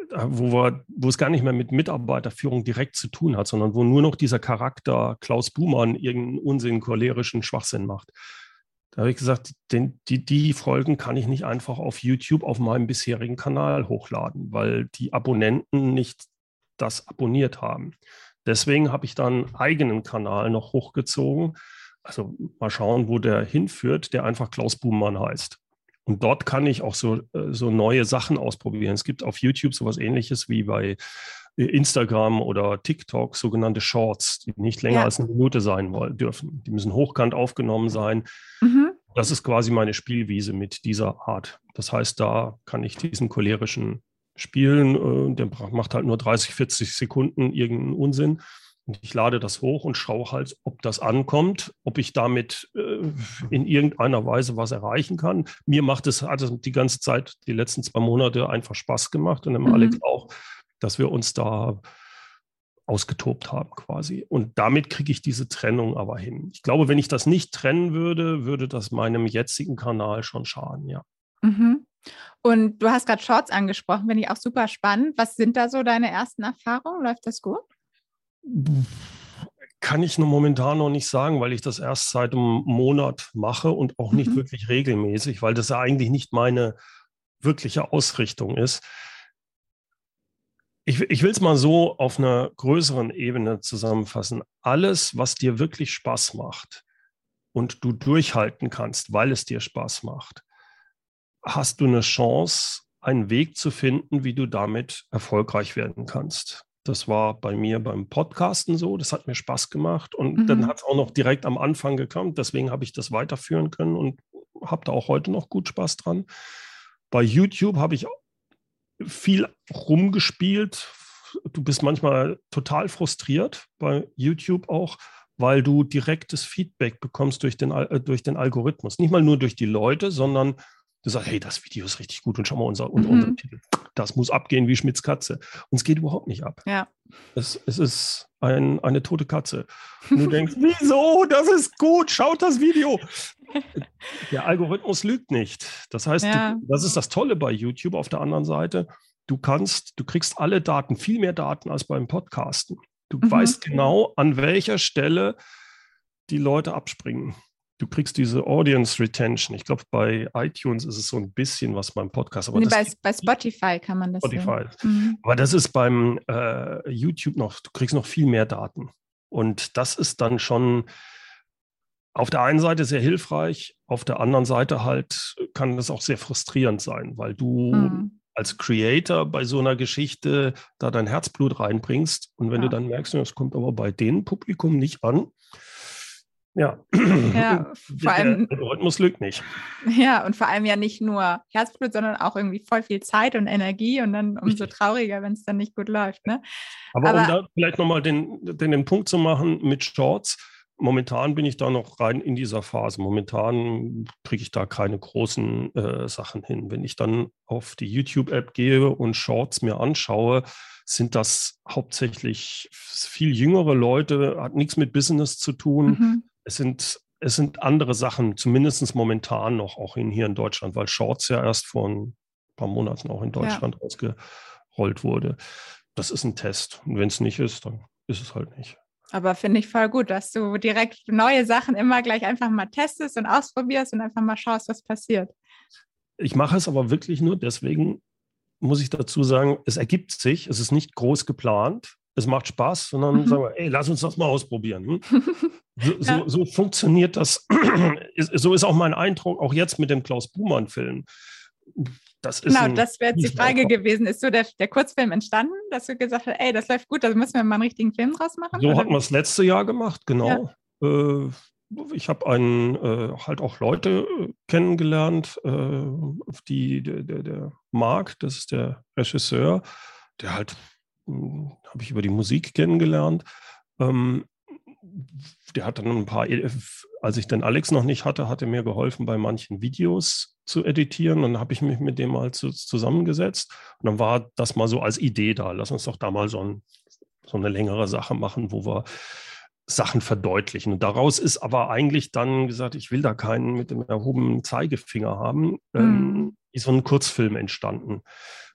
wo, wir, wo es gar nicht mehr mit Mitarbeiterführung direkt zu tun hat, sondern wo nur noch dieser Charakter Klaus Buhmann irgendeinen Unsinn, cholerischen Schwachsinn macht. Da habe ich gesagt, den, die, die Folgen kann ich nicht einfach auf YouTube auf meinem bisherigen Kanal hochladen, weil die Abonnenten nicht das abonniert haben. Deswegen habe ich dann einen eigenen Kanal noch hochgezogen. Also mal schauen, wo der hinführt, der einfach Klaus Buhmann heißt. Und dort kann ich auch so, äh, so neue Sachen ausprobieren. Es gibt auf YouTube sowas ähnliches wie bei Instagram oder TikTok sogenannte Shorts, die nicht länger ja. als eine Minute sein wollen, dürfen. Die müssen hochkant aufgenommen sein. Mhm. Das ist quasi meine Spielwiese mit dieser Art. Das heißt, da kann ich diesen cholerischen spielen. Äh, der macht halt nur 30, 40 Sekunden irgendeinen Unsinn. Und ich lade das hoch und schaue halt, ob das ankommt, ob ich damit äh, in irgendeiner Weise was erreichen kann. Mir macht es, hat es die ganze Zeit, die letzten zwei Monate einfach Spaß gemacht und dem mhm. Alex auch dass wir uns da ausgetobt haben quasi. Und damit kriege ich diese Trennung aber hin. Ich glaube, wenn ich das nicht trennen würde, würde das meinem jetzigen Kanal schon schaden, ja. Mhm. Und du hast gerade Shorts angesprochen, finde ich auch super spannend. Was sind da so deine ersten Erfahrungen? Läuft das gut? Kann ich nur momentan noch nicht sagen, weil ich das erst seit einem Monat mache und auch nicht mhm. wirklich regelmäßig, weil das ja eigentlich nicht meine wirkliche Ausrichtung ist ich, ich will es mal so auf einer größeren Ebene zusammenfassen. Alles, was dir wirklich Spaß macht und du durchhalten kannst, weil es dir Spaß macht, hast du eine Chance, einen Weg zu finden, wie du damit erfolgreich werden kannst. Das war bei mir beim Podcasten so, das hat mir Spaß gemacht und mhm. dann hat es auch noch direkt am Anfang gekommen, deswegen habe ich das weiterführen können und habe da auch heute noch gut Spaß dran. Bei YouTube habe ich viel rumgespielt. Du bist manchmal total frustriert bei YouTube auch, weil du direktes Feedback bekommst durch den, äh, durch den Algorithmus. Nicht mal nur durch die Leute, sondern du sagst, hey, das Video ist richtig gut und schau mal unser, mhm. unser Titel. Das muss abgehen wie Schmitz Katze. Und es geht überhaupt nicht ab. Ja. Es, es ist ein, eine tote Katze. Und du denkst, wieso? Das ist gut, schaut das Video. Der Algorithmus lügt nicht. Das heißt, ja. du, das ist das Tolle bei YouTube auf der anderen Seite. Du kannst, du kriegst alle Daten, viel mehr Daten als beim Podcasten. Du mhm. weißt genau, an welcher Stelle die Leute abspringen. Du kriegst diese Audience Retention. Ich glaube, bei iTunes ist es so ein bisschen was beim Podcast. Aber nee, bei, bei, Spotify kann man das Spotify. Mhm. Aber das ist beim äh, YouTube noch, du kriegst noch viel mehr Daten. Und das ist dann schon auf der einen Seite sehr hilfreich, auf der anderen Seite halt kann das auch sehr frustrierend sein, weil du mhm. als Creator bei so einer Geschichte da dein Herzblut reinbringst und wenn ja. du dann merkst, das kommt aber bei dem Publikum nicht an, ja, ja vor allem, der Algorithmus lügt nicht. Ja, und vor allem ja nicht nur Herzblut, sondern auch irgendwie voll viel Zeit und Energie und dann umso trauriger, wenn es dann nicht gut läuft. Ne? Aber, Aber um da vielleicht nochmal den, den, den Punkt zu machen mit Shorts, momentan bin ich da noch rein in dieser Phase. Momentan kriege ich da keine großen äh, Sachen hin. Wenn ich dann auf die YouTube-App gehe und Shorts mir anschaue, sind das hauptsächlich viel jüngere Leute, hat nichts mit Business zu tun. Mhm. Es sind es sind andere Sachen, zumindest momentan noch, auch in, hier in Deutschland, weil Shorts ja erst vor ein paar Monaten auch in Deutschland ja. ausgerollt wurde. Das ist ein Test. Und wenn es nicht ist, dann ist es halt nicht. Aber finde ich voll gut, dass du direkt neue Sachen immer gleich einfach mal testest und ausprobierst und einfach mal schaust, was passiert. Ich mache es aber wirklich nur deswegen, muss ich dazu sagen, es ergibt sich, es ist nicht groß geplant, es macht Spaß, sondern mhm. sagen wir, ey, lass uns das mal ausprobieren. Hm? So, ja. so, so, funktioniert das. so ist auch mein Eindruck, auch jetzt mit dem Klaus Buhmann-Film. Das genau, das wäre jetzt die Frage gewesen. Ist so der, der, Kurzfilm entstanden, dass du gesagt hast, ey, das läuft gut, da müssen wir mal einen richtigen Film draus machen? So oder? hatten wir es letzte Jahr gemacht, genau. Ja. Äh, ich habe einen äh, halt auch Leute äh, kennengelernt, äh, die der, der, der Marc, das ist der Regisseur, der halt habe ich über die Musik kennengelernt. Ähm, der hat dann ein paar, als ich den Alex noch nicht hatte, hat er mir geholfen, bei manchen Videos zu editieren. Und dann habe ich mich mit dem mal zu, zusammengesetzt. Und dann war das mal so als Idee da. Lass uns doch da mal so, ein, so eine längere Sache machen, wo wir Sachen verdeutlichen. Und daraus ist aber eigentlich dann gesagt, ich will da keinen mit dem erhobenen Zeigefinger haben, mhm. ähm, ist so ein Kurzfilm entstanden.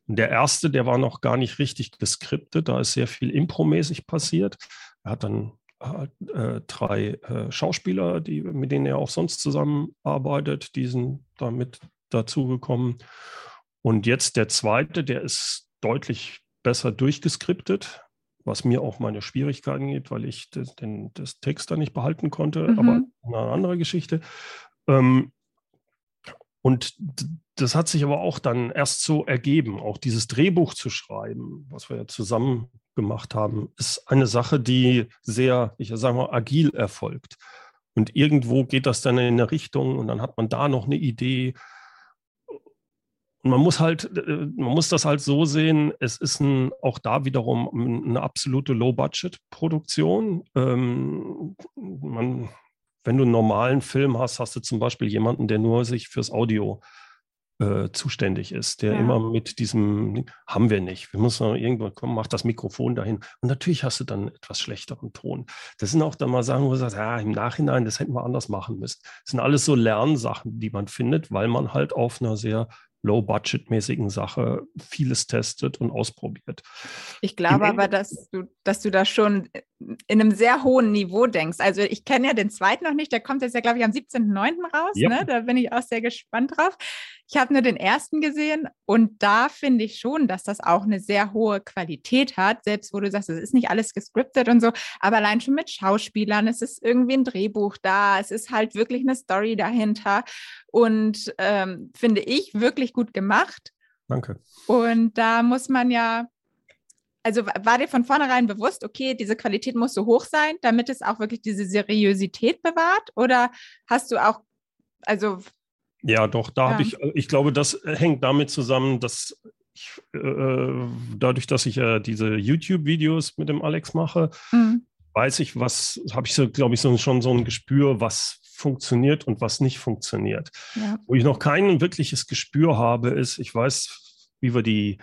Und der erste, der war noch gar nicht richtig geskriptet, da ist sehr viel impromäßig passiert. Er hat dann äh, drei äh, Schauspieler, die, mit denen er auch sonst zusammenarbeitet, die sind damit dazugekommen. Und jetzt der zweite, der ist deutlich besser durchgeskriptet, was mir auch meine Schwierigkeiten gibt, weil ich das, den, das Text da nicht behalten konnte, mhm. aber eine andere Geschichte. Ähm, und das hat sich aber auch dann erst so ergeben. Auch dieses Drehbuch zu schreiben, was wir ja zusammen gemacht haben, ist eine Sache, die sehr, ich sage mal, agil erfolgt. Und irgendwo geht das dann in eine Richtung und dann hat man da noch eine Idee. Und man muss halt, äh, man muss das halt so sehen, es ist ein, auch da wiederum eine absolute Low-Budget-Produktion. Ähm, wenn du einen normalen Film hast, hast du zum Beispiel jemanden, der nur sich fürs Audio zuständig ist, der ja. immer mit diesem, haben wir nicht, wir müssen irgendwann kommen, mach das Mikrofon dahin. Und natürlich hast du dann etwas schlechteren Ton. Das sind auch dann mal Sachen, wo du sagst, ja, im Nachhinein, das hätten wir anders machen müssen. Das sind alles so Lernsachen, die man findet, weil man halt auf einer sehr low-budget-mäßigen Sache vieles testet und ausprobiert. Ich glaube aber, dass du, dass du da schon in einem sehr hohen Niveau denkst. Also ich kenne ja den zweiten noch nicht, der kommt jetzt ja, glaube ich, am 17.09. raus. Ja. Ne? Da bin ich auch sehr gespannt drauf. Ich habe nur den ersten gesehen und da finde ich schon, dass das auch eine sehr hohe Qualität hat, selbst wo du sagst, es ist nicht alles gescriptet und so, aber allein schon mit Schauspielern, es ist irgendwie ein Drehbuch da, es ist halt wirklich eine Story dahinter und ähm, finde ich wirklich gut gemacht. Danke. Und da muss man ja also war dir von vornherein bewusst, okay, diese Qualität muss so hoch sein, damit es auch wirklich diese Seriosität bewahrt? Oder hast du auch, also ja, doch, da ja. habe ich, ich glaube, das hängt damit zusammen, dass ich, äh, dadurch, dass ich ja diese YouTube-Videos mit dem Alex mache, mhm. weiß ich, was, habe ich so, glaube ich, so, schon so ein Gespür, was funktioniert und was nicht funktioniert. Ja. Wo ich noch kein wirkliches Gespür habe, ist, ich weiß, wie wir die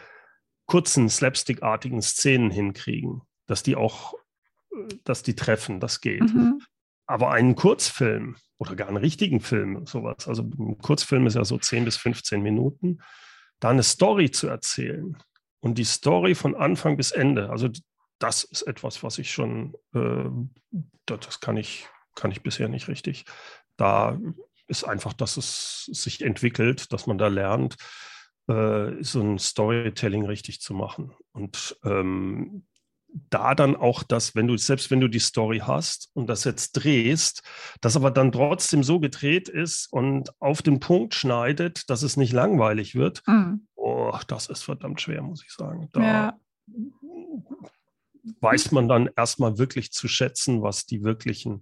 kurzen, slapstickartigen Szenen hinkriegen, dass die auch, dass die treffen, das geht. Mhm. Aber einen Kurzfilm oder gar einen richtigen Film, sowas, also ein Kurzfilm ist ja so 10 bis 15 Minuten, da eine Story zu erzählen und die Story von Anfang bis Ende, also das ist etwas, was ich schon, äh, das kann ich, kann ich bisher nicht richtig. Da ist einfach, dass es sich entwickelt, dass man da lernt, äh, so ein Storytelling richtig zu machen. Und ähm, da dann auch das, wenn du, selbst wenn du die Story hast und das jetzt drehst, das aber dann trotzdem so gedreht ist und auf den Punkt schneidet, dass es nicht langweilig wird, mhm. oh, das ist verdammt schwer, muss ich sagen. Da ja. weiß man dann erstmal wirklich zu schätzen, was die wirklichen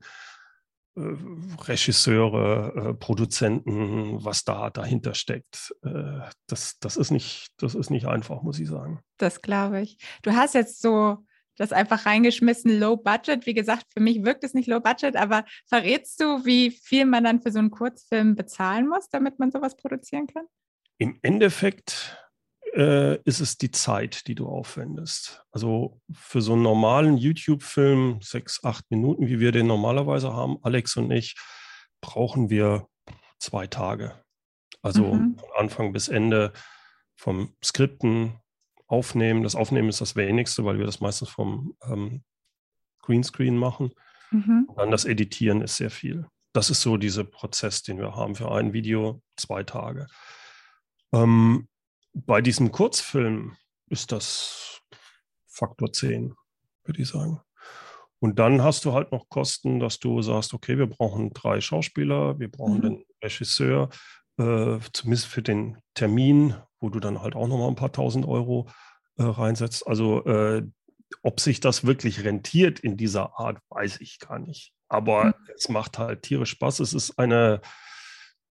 äh, Regisseure, äh, Produzenten, was da dahinter steckt. Äh, das, das, ist nicht, das ist nicht einfach, muss ich sagen. Das glaube ich. Du hast jetzt so das einfach reingeschmissen, Low Budget. Wie gesagt, für mich wirkt es nicht Low Budget, aber verrätst du, wie viel man dann für so einen Kurzfilm bezahlen muss, damit man sowas produzieren kann? Im Endeffekt äh, ist es die Zeit, die du aufwendest. Also für so einen normalen YouTube-Film, sechs, acht Minuten, wie wir den normalerweise haben, Alex und ich, brauchen wir zwei Tage. Also mhm. von Anfang bis Ende vom Skripten, Aufnehmen. Das Aufnehmen ist das wenigste, weil wir das meistens vom ähm, Greenscreen machen. Mhm. Dann das Editieren ist sehr viel. Das ist so dieser Prozess, den wir haben für ein Video, zwei Tage. Ähm, bei diesem Kurzfilm ist das Faktor 10, würde ich sagen. Und dann hast du halt noch Kosten, dass du sagst, okay, wir brauchen drei Schauspieler, wir brauchen mhm. den Regisseur, äh, zumindest für den Termin, wo du dann halt auch nochmal ein paar tausend Euro äh, reinsetzt. Also äh, ob sich das wirklich rentiert in dieser Art, weiß ich gar nicht. Aber mhm. es macht halt tierisch Spaß. Es ist eine,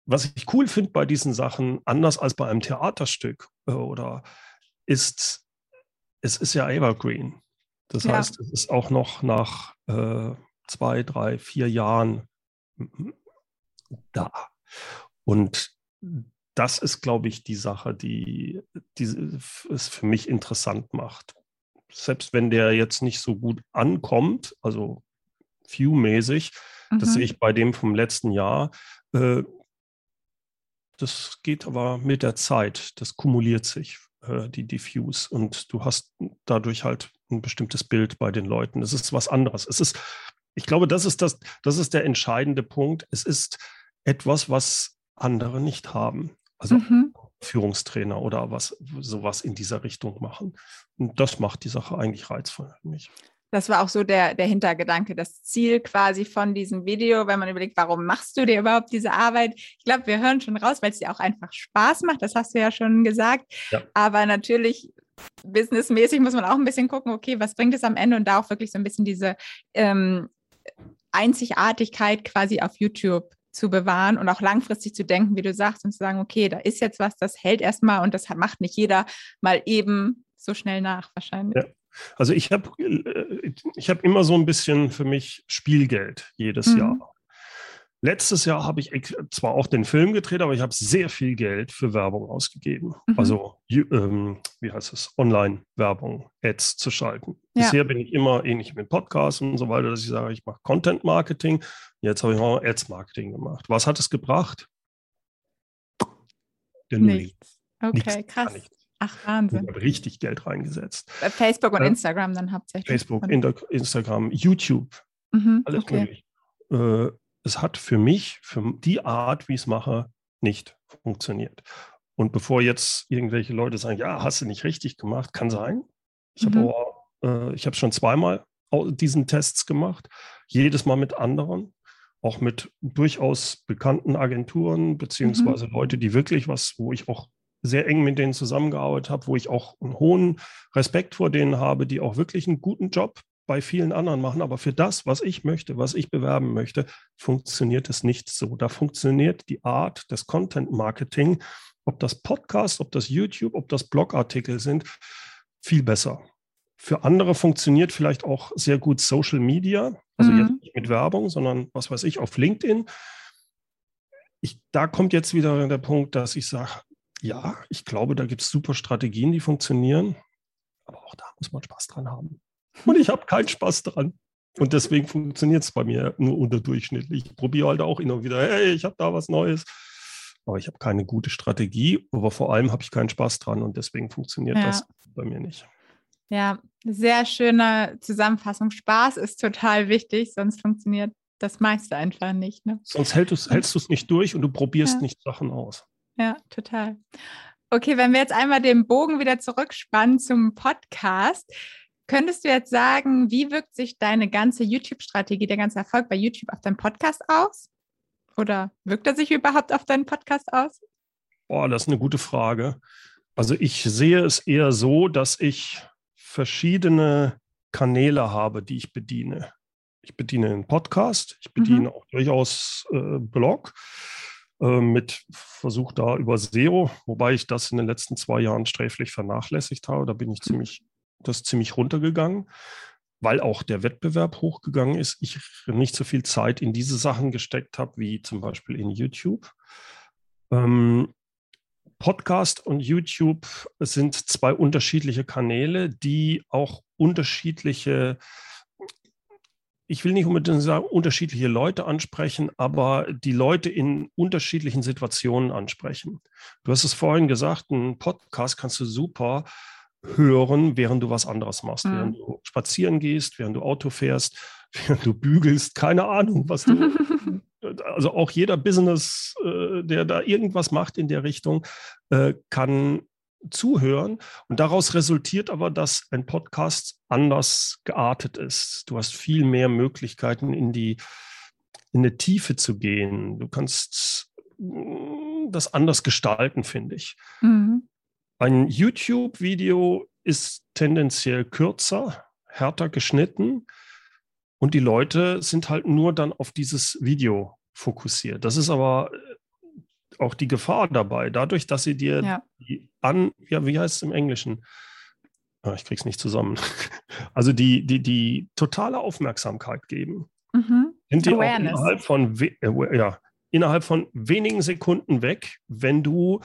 was ich cool finde bei diesen Sachen, anders als bei einem Theaterstück äh, oder ist, es ist ja Evergreen. Das ja. heißt, es ist auch noch nach äh, zwei, drei, vier Jahren da. Und das ist, glaube ich, die Sache, die, die es für mich interessant macht. Selbst wenn der jetzt nicht so gut ankommt, also View-mäßig, mhm. das sehe ich bei dem vom letzten Jahr, äh, das geht aber mit der Zeit, das kumuliert sich, äh, die Diffuse. Und du hast dadurch halt ein bestimmtes Bild bei den Leuten. Es ist was anderes. Es ist, ich glaube, das ist das, das ist der entscheidende Punkt. Es ist etwas, was andere nicht haben. Also mhm. Führungstrainer oder was sowas in dieser Richtung machen. Und das macht die Sache eigentlich reizvoll für mich. Das war auch so der, der Hintergedanke, das Ziel quasi von diesem Video, wenn man überlegt, warum machst du dir überhaupt diese Arbeit? Ich glaube, wir hören schon raus, weil es dir auch einfach Spaß macht. Das hast du ja schon gesagt. Ja. Aber natürlich businessmäßig muss man auch ein bisschen gucken, okay, was bringt es am Ende und da auch wirklich so ein bisschen diese ähm, Einzigartigkeit quasi auf YouTube zu bewahren und auch langfristig zu denken, wie du sagst, und zu sagen, okay, da ist jetzt was, das hält erstmal und das macht nicht jeder mal eben so schnell nach, wahrscheinlich. Ja. Also ich habe äh, ich hab immer so ein bisschen für mich Spielgeld jedes mhm. Jahr. Letztes Jahr habe ich zwar auch den Film gedreht, aber ich habe sehr viel Geld für Werbung ausgegeben. Mhm. Also, ähm, wie heißt es, Online-Werbung, Ads zu schalten. Ja. Bisher bin ich immer ähnlich mit Podcasts und so weiter, dass ich sage, ich mache Content-Marketing. Jetzt habe ich auch Ads-Marketing gemacht. Was hat es gebracht? Der Nichts. Okay, nichts, krass. Ach, Wahnsinn. Ich habe richtig Geld reingesetzt. Facebook und äh, Instagram dann hauptsächlich. Facebook, Instagram, YouTube, mhm, alles okay. möglich. Äh, es hat für mich, für die Art, wie ich es mache, nicht funktioniert. Und bevor jetzt irgendwelche Leute sagen, ja, hast du nicht richtig gemacht, kann sein. Ich mhm. habe äh, ich habe schon zweimal diesen Tests gemacht, jedes Mal mit anderen, auch mit durchaus bekannten Agenturen, beziehungsweise mhm. Leute, die wirklich was, wo ich auch sehr eng mit denen zusammengearbeitet habe, wo ich auch einen hohen Respekt vor denen habe, die auch wirklich einen guten Job bei vielen anderen machen, aber für das, was ich möchte, was ich bewerben möchte, funktioniert es nicht so. Da funktioniert die Art des Content Marketing, ob das Podcast, ob das YouTube, ob das Blogartikel sind, viel besser. Für andere funktioniert vielleicht auch sehr gut Social Media, also mhm. jetzt nicht mit Werbung, sondern was weiß ich, auf LinkedIn. Ich, da kommt jetzt wieder der Punkt, dass ich sage, ja, ich glaube, da gibt es super Strategien, die funktionieren, aber auch da muss man Spaß dran haben. Und ich habe keinen Spaß dran. Und deswegen funktioniert es bei mir nur unterdurchschnittlich. Ich probiere halt auch immer wieder, hey, ich habe da was Neues. Aber ich habe keine gute Strategie, aber vor allem habe ich keinen Spaß dran und deswegen funktioniert ja. das bei mir nicht. Ja, sehr schöne Zusammenfassung. Spaß ist total wichtig, sonst funktioniert das meiste einfach nicht. Ne? Sonst hältst du es nicht durch und du probierst ja. nicht Sachen aus. Ja, total. Okay, wenn wir jetzt einmal den Bogen wieder zurückspannen zum Podcast, könntest du jetzt sagen, wie wirkt sich deine ganze YouTube-Strategie, der ganze Erfolg bei YouTube auf deinen Podcast aus? Oder wirkt er sich überhaupt auf deinen Podcast aus? Boah, das ist eine gute Frage. Also ich sehe es eher so, dass ich verschiedene Kanäle habe, die ich bediene. Ich bediene einen Podcast, ich bediene mhm. auch durchaus äh, Blog äh, mit Versuch da über SEO, wobei ich das in den letzten zwei Jahren sträflich vernachlässigt habe. Da bin ich mhm. ziemlich, das ziemlich runtergegangen, weil auch der Wettbewerb hochgegangen ist. Ich nicht so viel Zeit in diese Sachen gesteckt habe, wie zum Beispiel in YouTube. Ähm, Podcast und YouTube sind zwei unterschiedliche Kanäle, die auch unterschiedliche, ich will nicht unbedingt sagen, unterschiedliche Leute ansprechen, aber die Leute in unterschiedlichen Situationen ansprechen. Du hast es vorhin gesagt, einen Podcast kannst du super hören, während du was anderes machst, mhm. während du spazieren gehst, während du Auto fährst, während du bügelst, keine Ahnung, was du also auch jeder Business, äh, der da irgendwas macht in der Richtung, äh, kann zuhören. Und daraus resultiert aber, dass ein Podcast anders geartet ist. Du hast viel mehr Möglichkeiten, in die, in eine Tiefe zu gehen. Du kannst mm, das anders gestalten, finde ich. Mhm. Ein YouTube-Video ist tendenziell kürzer, härter geschnitten und die Leute sind halt nur dann auf dieses Video fokussiert. Das ist aber äh, auch die Gefahr dabei, dadurch, dass sie dir ja. die an, ja, wie heißt es im Englischen? Ah, ich krieg's nicht zusammen. Also die, die, die totale Aufmerksamkeit geben. Mhm. Sind die innerhalb von, äh, ja, innerhalb von wenigen Sekunden weg, wenn du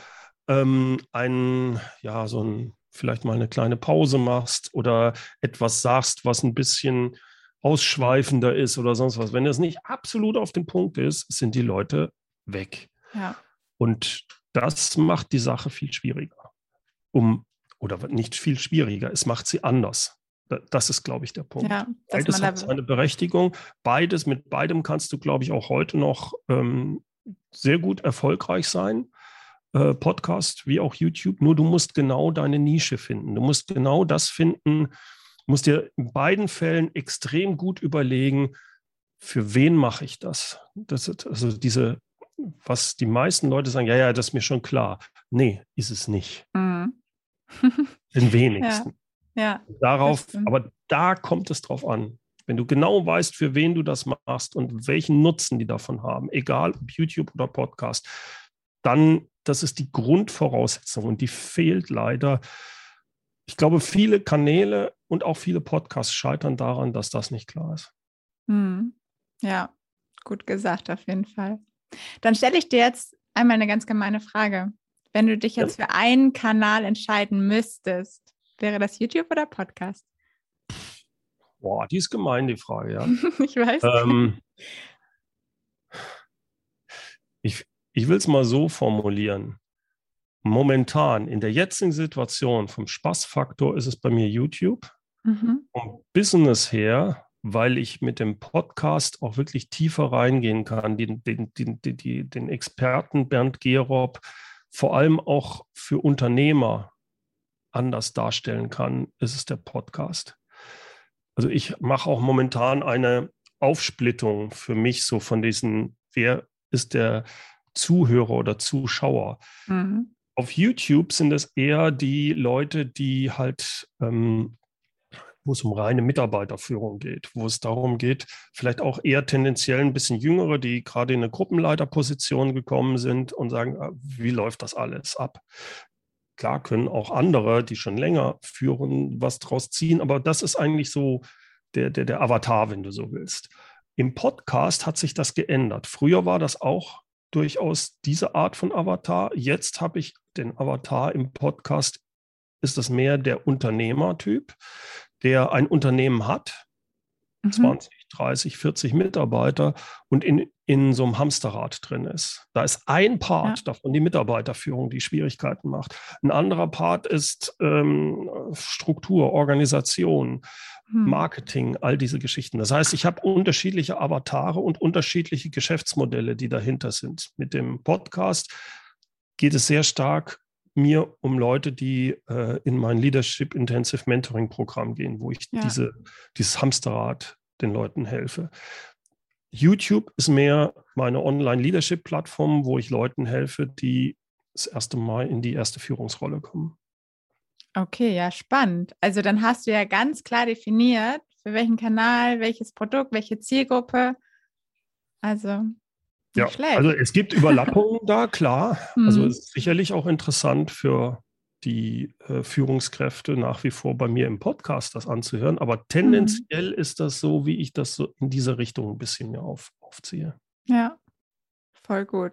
ähm, ein, ja, so ein, vielleicht mal eine kleine Pause machst oder etwas sagst, was ein bisschen ausschweifender ist oder sonst was. Wenn das nicht absolut auf den Punkt ist, sind die Leute weg. Ja. Und das macht die Sache viel schwieriger. Um, oder nicht viel schwieriger, es macht sie anders. Das ist, glaube ich, der Punkt. Ja, Beides hat seine Berechtigung. Beides, mit beidem kannst du, glaube ich, auch heute noch ähm, sehr gut erfolgreich sein. Äh, Podcast wie auch YouTube. Nur du musst genau deine Nische finden. Du musst genau das finden, musst dir in beiden Fällen extrem gut überlegen, für wen mache ich das? das? Also diese, was die meisten Leute sagen, ja, ja, das ist mir schon klar. Nee, ist es nicht. Mhm. Den wenigsten. Ja, ja Darauf, aber da kommt es drauf an. Wenn du genau weißt, für wen du das machst und welchen Nutzen die davon haben, egal ob YouTube oder Podcast, dann, das ist die Grundvoraussetzung und die fehlt leider ich glaube, viele Kanäle und auch viele Podcasts scheitern daran, dass das nicht klar ist. Hm. Ja, gut gesagt, auf jeden Fall. Dann stelle ich dir jetzt einmal eine ganz gemeine Frage. Wenn du dich jetzt ja. für einen Kanal entscheiden müsstest, wäre das YouTube oder Podcast? Boah, die ist gemein, die Frage, ja. ich weiß. Ähm, ich ich will es mal so formulieren momentan in der jetzigen Situation vom Spaßfaktor ist es bei mir YouTube. Mhm. Vom Business her, weil ich mit dem Podcast auch wirklich tiefer reingehen kann, den, den, den, den, den Experten Bernd Gerob vor allem auch für Unternehmer anders darstellen kann, ist es der Podcast. Also ich mache auch momentan eine Aufsplittung für mich so von diesen, wer ist der Zuhörer oder Zuschauer. Mhm. Auf YouTube sind es eher die Leute, die halt, ähm, wo es um reine Mitarbeiterführung geht, wo es darum geht, vielleicht auch eher tendenziell ein bisschen jüngere, die gerade in eine Gruppenleiterposition gekommen sind und sagen, ah, wie läuft das alles ab? Klar können auch andere, die schon länger führen, was draus ziehen, aber das ist eigentlich so der, der, der Avatar, wenn du so willst. Im Podcast hat sich das geändert. Früher war das auch durchaus diese Art von Avatar. Jetzt habe ich den Avatar im Podcast, ist das mehr der Unternehmertyp, der ein Unternehmen hat, mhm. 20, 30, 40 Mitarbeiter und in, in so einem Hamsterrad drin ist. Da ist ein Part ja. davon die Mitarbeiterführung, die Schwierigkeiten macht. Ein anderer Part ist ähm, Struktur, Organisation. Marketing, all diese Geschichten. Das heißt, ich habe unterschiedliche Avatare und unterschiedliche Geschäftsmodelle, die dahinter sind. Mit dem Podcast geht es sehr stark mir um Leute, die äh, in mein Leadership Intensive Mentoring Programm gehen, wo ich ja. diese, dieses Hamsterrad den Leuten helfe. YouTube ist mehr meine Online-Leadership-Plattform, wo ich Leuten helfe, die das erste Mal in die erste Führungsrolle kommen. Okay, ja, spannend. Also dann hast du ja ganz klar definiert, für welchen Kanal, welches Produkt, welche Zielgruppe. Also ja, schlecht. also es gibt Überlappungen da, klar. Also es ist sicherlich auch interessant für die äh, Führungskräfte nach wie vor bei mir im Podcast das anzuhören. Aber tendenziell mhm. ist das so, wie ich das so in diese Richtung ein bisschen mehr auf, aufziehe. Ja, voll gut.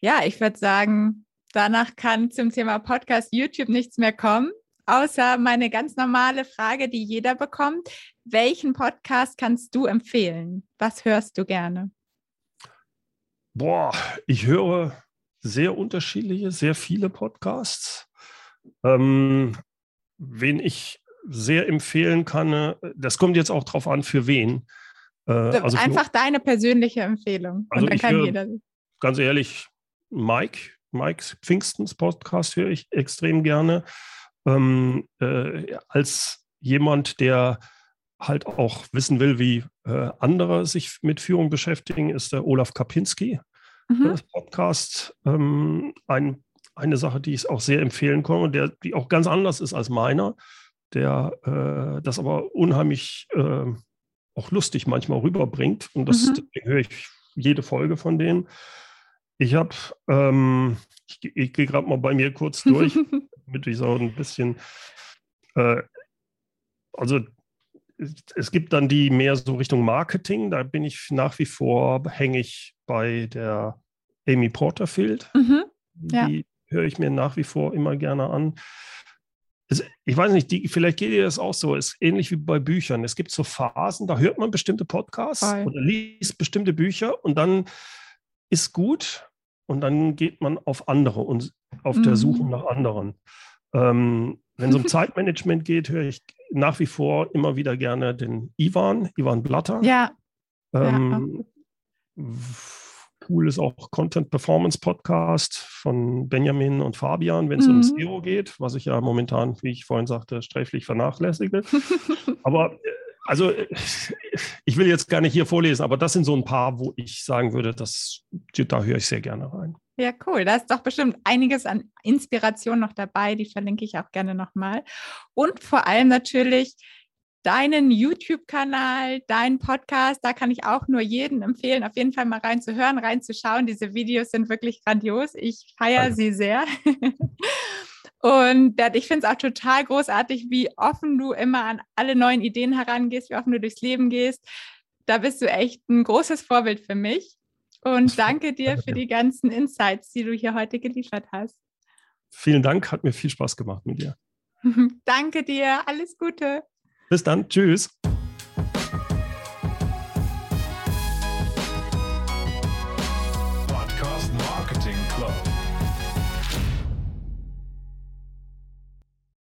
Ja, ich würde sagen, danach kann zum Thema Podcast YouTube nichts mehr kommen, außer meine ganz normale Frage, die jeder bekommt. Welchen Podcast kannst du empfehlen? Was hörst du gerne? Boah, ich höre sehr unterschiedliche, sehr viele Podcasts. Ähm, wen ich sehr empfehlen kann, äh, das kommt jetzt auch drauf an, für wen. Äh, also Einfach für, deine persönliche Empfehlung. Also Und dann kann höre, jeder. Ganz ehrlich, Mike, Mike Pfingstens Podcast höre ich extrem gerne. Ähm, äh, als jemand, der halt auch wissen will, wie äh, andere sich mit Führung beschäftigen, ist der Olaf Kapinski. Mhm. Das Podcast ähm, ein eine Sache, die ich auch sehr empfehlen kann und der, die auch ganz anders ist als meiner, der äh, das aber unheimlich äh, auch lustig manchmal rüberbringt. Und das mhm. höre ich jede Folge von denen. Ich habe, ähm, ich, ich gehe gerade mal bei mir kurz durch, damit ich so ein bisschen, äh, also es gibt dann die mehr so Richtung Marketing, da bin ich nach wie vor hängig bei der Amy Porterfield. Mhm. Ja. Die höre ich mir nach wie vor immer gerne an. Es, ich weiß nicht, die, vielleicht geht dir das auch so. Ist ähnlich wie bei Büchern. Es gibt so Phasen, da hört man bestimmte Podcasts Voll. oder liest bestimmte Bücher und dann ist gut und dann geht man auf andere und auf mhm. der Suche nach anderen. Ähm, wenn es um Zeitmanagement geht, höre ich nach wie vor immer wieder gerne den Ivan, Ivan Blatter. Ja. Ähm, ja cool ist auch Content Performance Podcast von Benjamin und Fabian, wenn es mhm. um SEO geht, was ich ja momentan, wie ich vorhin sagte, sträflich vernachlässige. aber äh, also ich will jetzt gar nicht hier vorlesen, aber das sind so ein paar, wo ich sagen würde, das, da höre ich sehr gerne rein. Ja, cool. Da ist doch bestimmt einiges an Inspiration noch dabei. Die verlinke ich auch gerne nochmal. Und vor allem natürlich deinen YouTube-Kanal, deinen Podcast. Da kann ich auch nur jedem empfehlen, auf jeden Fall mal reinzuhören, reinzuschauen. Diese Videos sind wirklich grandios. Ich feiere sie sehr. Und ich finde es auch total großartig, wie offen du immer an alle neuen Ideen herangehst, wie offen du durchs Leben gehst. Da bist du echt ein großes Vorbild für mich. Und danke dir für die ganzen Insights, die du hier heute geliefert hast. Vielen Dank, hat mir viel Spaß gemacht mit dir. danke dir, alles Gute. Bis dann. Tschüss.